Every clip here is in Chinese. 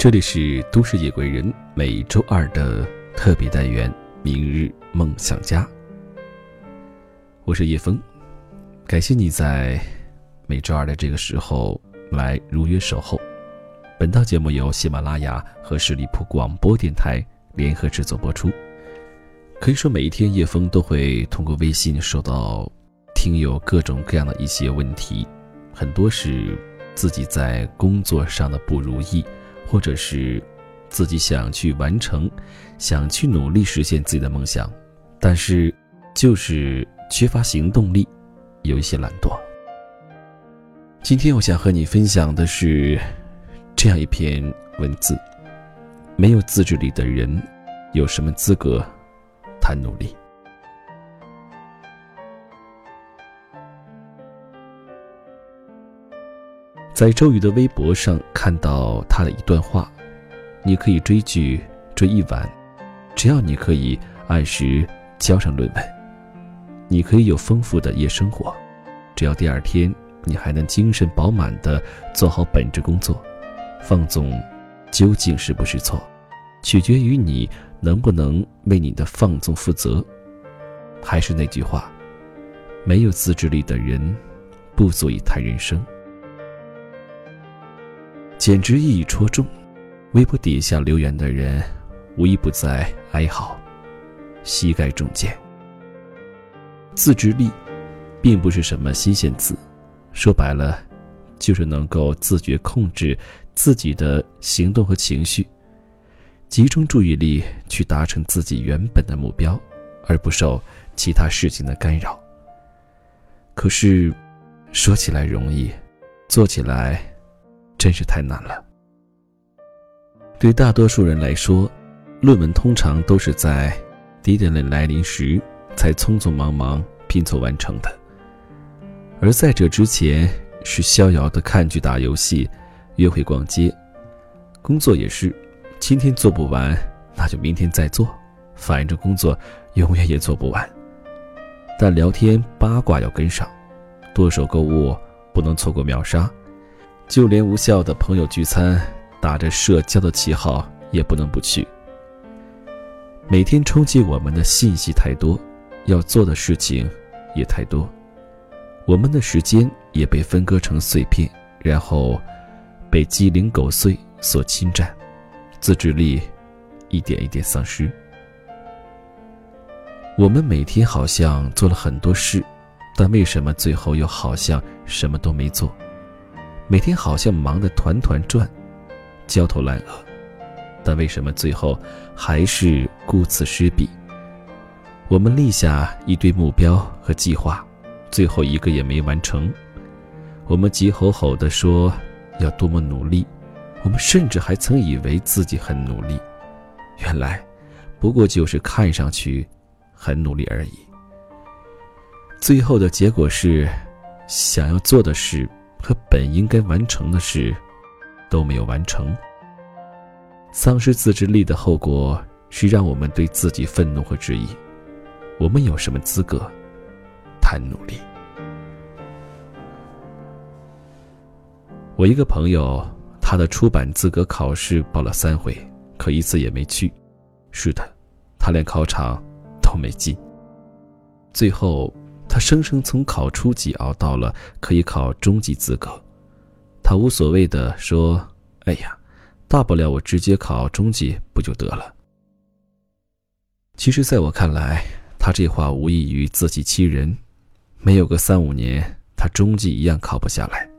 这里是都市夜归人每周二的特别单元《明日梦想家》，我是叶枫，感谢你在每周二的这个时候来如约守候。本档节目由喜马拉雅和十里铺广播电台联合制作播出。可以说，每一天叶枫都会通过微信收到听友各种各样的一些问题，很多是自己在工作上的不如意。或者是自己想去完成，想去努力实现自己的梦想，但是就是缺乏行动力，有一些懒惰。今天我想和你分享的是这样一篇文字：没有自制力的人，有什么资格谈努力？在周瑜的微博上看到他的一段话：“你可以追剧追一晚，只要你可以按时交上论文；你可以有丰富的夜生活，只要第二天你还能精神饱满地做好本职工作。放纵究竟是不是错，取决于你能不能为你的放纵负责。还是那句话，没有自制力的人，不足以谈人生。”简直一语戳中，微博底下留言的人，无一不在哀嚎，膝盖中箭。自制力，并不是什么新鲜词，说白了，就是能够自觉控制自己的行动和情绪，集中注意力去达成自己原本的目标，而不受其他事情的干扰。可是，说起来容易，做起来。真是太难了。对大多数人来说，论文通常都是在 deadline 来临时才匆匆忙忙拼凑完成的，而在这之前是逍遥的看剧、打游戏、约会、逛街。工作也是，今天做不完，那就明天再做，反正工作永远也做不完。但聊天八卦要跟上，剁手购物不能错过秒杀。就连无效的朋友聚餐，打着社交的旗号，也不能不去。每天冲击我们的信息太多，要做的事情也太多，我们的时间也被分割成碎片，然后被鸡零狗碎所侵占，自制力一点一点丧失。我们每天好像做了很多事，但为什么最后又好像什么都没做？每天好像忙得团团转，焦头烂额，但为什么最后还是顾此失彼？我们立下一堆目标和计划，最后一个也没完成。我们急吼吼地说要多么努力，我们甚至还曾以为自己很努力，原来不过就是看上去很努力而已。最后的结果是，想要做的事。和本应该完成的事都没有完成，丧失自制力的后果是让我们对自己愤怒和质疑。我们有什么资格谈努力？我一个朋友，他的出版资格考试报了三回，可一次也没去。是的，他连考场都没进。最后。他生生从考初级熬到了可以考中级资格，他无所谓的说：“哎呀，大不了我直接考中级不就得了。”其实，在我看来，他这话无异于自欺欺人。没有个三五年，他中级一样考不下来。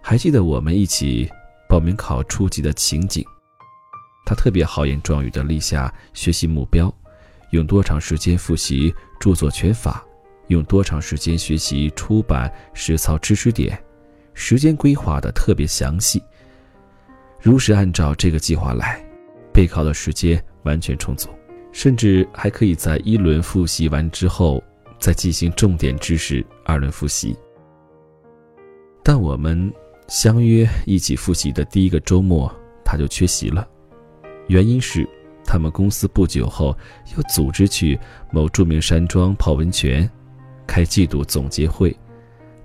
还记得我们一起报名考初级的情景，他特别豪言壮语的立下学习目标。用多长时间复习著作权法？用多长时间学习出版实操知识点？时间规划的特别详细。如实按照这个计划来，备考的时间完全充足，甚至还可以在一轮复习完之后再进行重点知识二轮复习。但我们相约一起复习的第一个周末，他就缺席了，原因是。他们公司不久后又组织去某著名山庄泡温泉，开季度总结会。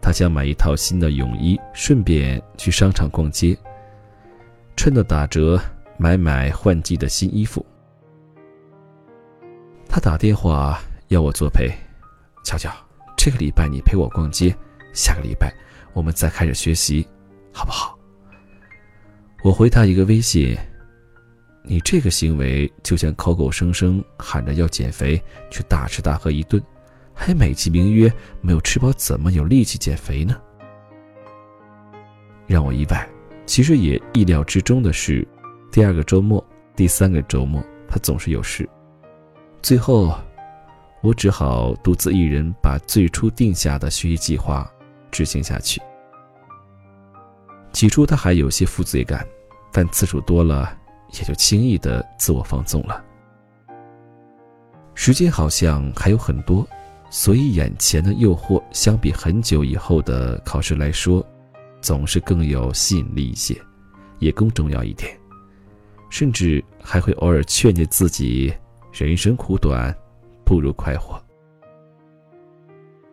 他想买一套新的泳衣，顺便去商场逛街。趁着打折买买换季的新衣服。他打电话要我作陪，乔乔，这个礼拜你陪我逛街，下个礼拜我们再开始学习，好不好？我回他一个微信。你这个行为就像口口声声喊着要减肥，却大吃大喝一顿，还美其名曰没有吃饱，怎么有力气减肥呢？让我意外，其实也意料之中的是，第二个周末、第三个周末，他总是有事。最后，我只好独自一人把最初定下的学习计划执行下去。起初他还有些负罪感，但次数多了。也就轻易的自我放纵了。时间好像还有很多，所以眼前的诱惑相比很久以后的考试来说，总是更有吸引力一些，也更重要一点。甚至还会偶尔劝诫自己：人生苦短，不如快活。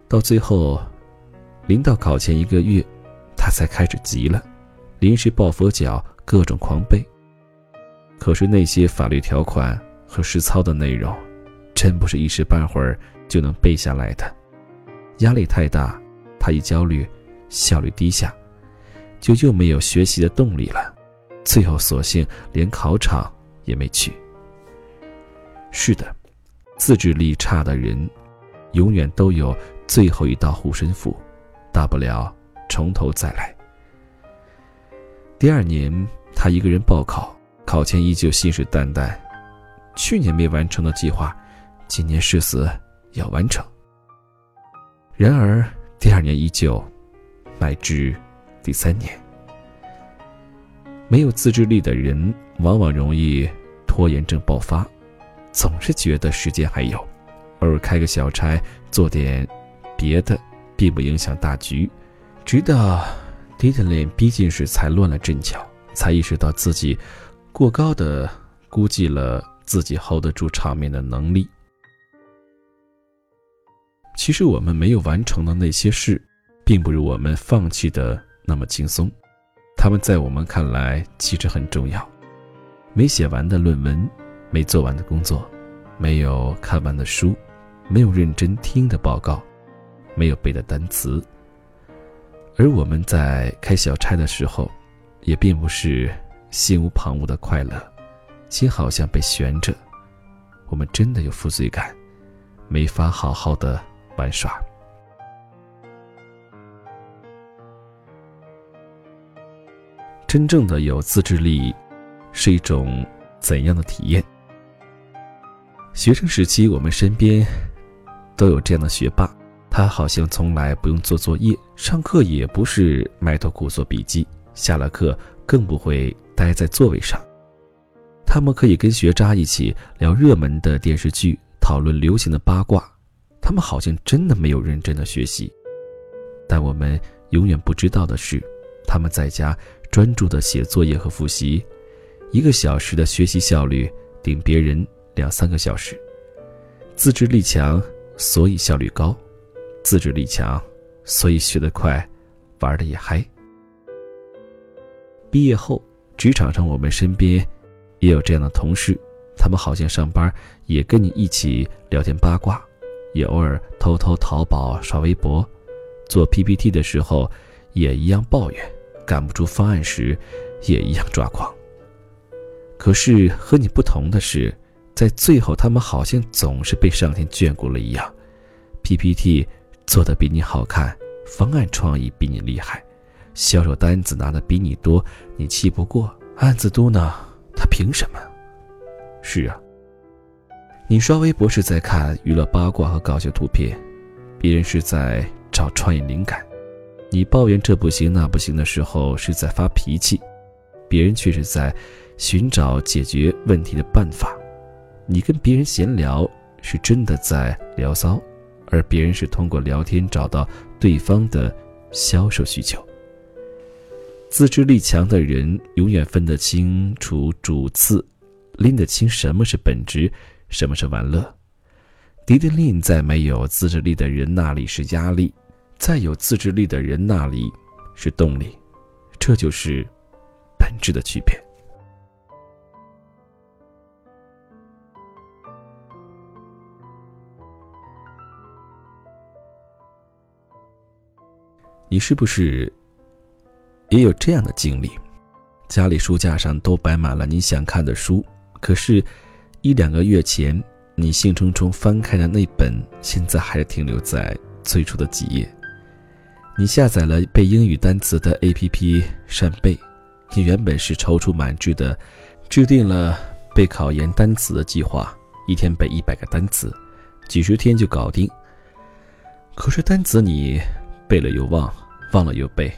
到最后，临到考前一个月，他才开始急了，临时抱佛脚，各种狂背。可是那些法律条款和实操的内容，真不是一时半会儿就能背下来的。压力太大，他一焦虑，效率低下，就又没有学习的动力了。最后索性连考场也没去。是的，自制力差的人，永远都有最后一道护身符，大不了从头再来。第二年，他一个人报考。考前依旧信誓旦旦，去年没完成的计划，今年誓死要完成。然而第二年依旧，乃至第三年，没有自制力的人往往容易拖延症爆发，总是觉得时间还有，偶尔开个小差，做点别的，并不影响大局。直到 Deadline 逼近时，才乱了阵脚，才意识到自己。过高的估计了自己 hold 得住场面的能力。其实我们没有完成的那些事，并不如我们放弃的那么轻松。他们在我们看来其实很重要。没写完的论文，没做完的工作，没有看完的书，没有认真听的报告，没有背的单词。而我们在开小差的时候，也并不是。心无旁骛的快乐，心好像被悬着。我们真的有负罪感，没法好好的玩耍。真正的有自制力，是一种怎样的体验？学生时期，我们身边都有这样的学霸，他好像从来不用做作业，上课也不是埋头苦做笔记，下了课更不会。待在座位上，他们可以跟学渣一起聊热门的电视剧，讨论流行的八卦。他们好像真的没有认真的学习，但我们永远不知道的是，他们在家专注的写作业和复习，一个小时的学习效率顶别人两三个小时。自制力强，所以效率高；自制力强，所以学得快，玩的也嗨。毕业后。职场上，我们身边也有这样的同事，他们好像上班也跟你一起聊天八卦，也偶尔偷偷淘宝、刷微博，做 PPT 的时候也一样抱怨，赶不出方案时也一样抓狂。可是和你不同的是，在最后，他们好像总是被上天眷顾了一样，PPT 做的比你好看，方案创意比你厉害。销售单子拿的比你多，你气不过；案子多呢，他凭什么？是啊，你刷微博是在看娱乐八卦和搞笑图片，别人是在找创意灵感；你抱怨这不行那不行的时候是在发脾气，别人却是在寻找解决问题的办法。你跟别人闲聊是真的在聊骚，而别人是通过聊天找到对方的销售需求。自制力强的人永远分得清楚主次拎得清什么是本职什么是玩乐敌对令在没有自制力的人那里是压力在有自制力的人那里是动力这就是本质的区别。你是不是也有这样的经历？家里书架上都摆满了你想看的书，可是，一两个月前你兴冲冲翻开的那本，现在还停留在最初的几页。你下载了背英语单词的 A.P.P. 扇贝，你原本是踌躇满志的，制定了背考研单词的计划，一天背一百个单词，几十天就搞定。可是单词你背了又忘，忘了又背，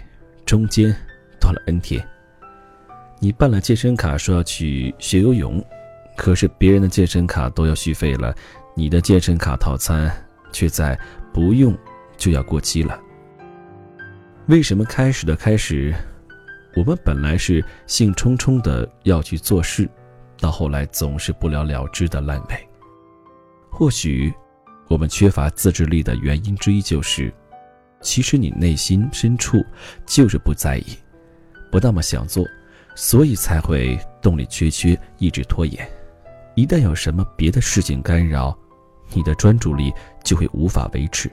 中间断了 N 天。你办了健身卡，说要去学游泳，可是别人的健身卡都要续费了，你的健身卡套餐却在不用就要过期了。为什么开始的开始，我们本来是兴冲冲的要去做事，到后来总是不了了之的烂尾？或许我们缺乏自制力的原因之一就是，其实你内心深处就是不在意，不那么想做。所以才会动力缺缺，一直拖延。一旦有什么别的事情干扰，你的专注力就会无法维持。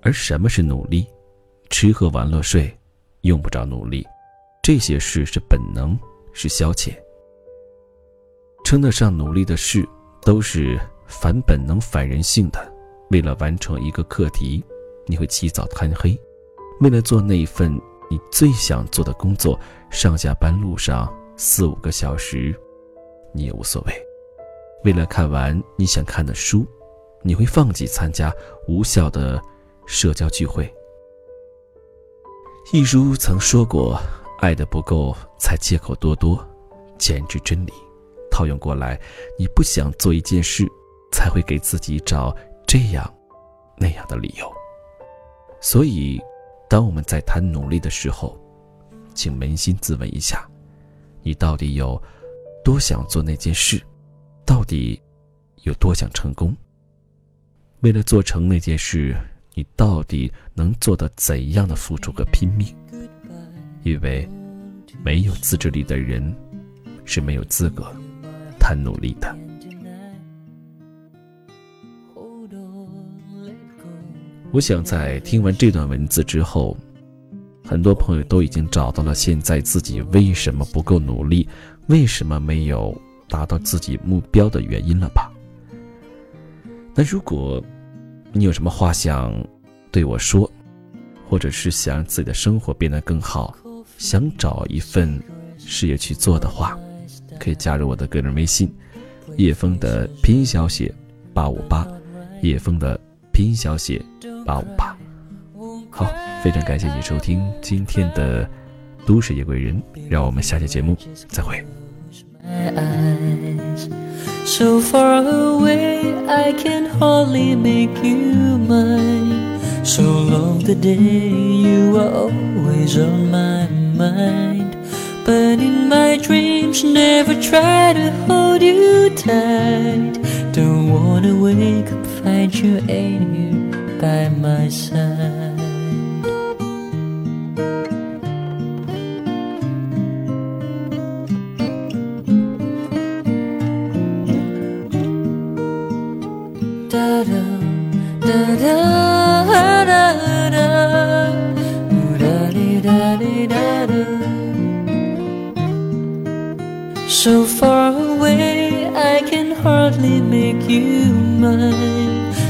而什么是努力？吃喝玩乐睡，用不着努力。这些事是本能，是消遣。称得上努力的事，都是反本能、反人性的。为了完成一个课题，你会起早贪黑；为了做那一份。你最想做的工作，上下班路上四五个小时，你也无所谓。为了看完你想看的书，你会放弃参加无效的社交聚会。一书曾说过：“爱的不够，才借口多多，简直真理。”套用过来，你不想做一件事，才会给自己找这样那样的理由。所以。当我们在谈努力的时候，请扪心自问一下：你到底有多想做那件事？到底有多想成功？为了做成那件事，你到底能做到怎样的付出和拼命？因为没有自制力的人是没有资格谈努力的。我想在听完这段文字之后，很多朋友都已经找到了现在自己为什么不够努力，为什么没有达到自己目标的原因了吧？那如果你有什么话想对我说，或者是想让自己的生活变得更好，想找一份事业去做的话，可以加入我的个人微信：叶峰的拼音小写八五八，叶峰的拼音小写。八五八，好，非常感谢你收听今天的都市夜归人，让我们下期节目再会。So far away, I can hardly make you mine. So long the day you are always on my mind. But in my dreams, never try to hold you tight. Don't wanna wake up, find you ain't here by my side. Da da da da. So far away, I can hardly make you mine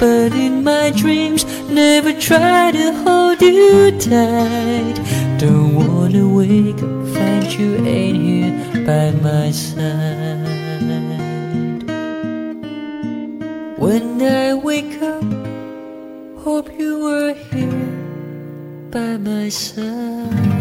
But in my dreams, never try to hold you tight. Don't wanna wake up, find you ain't here by my side. When I wake up, hope you were here by my side.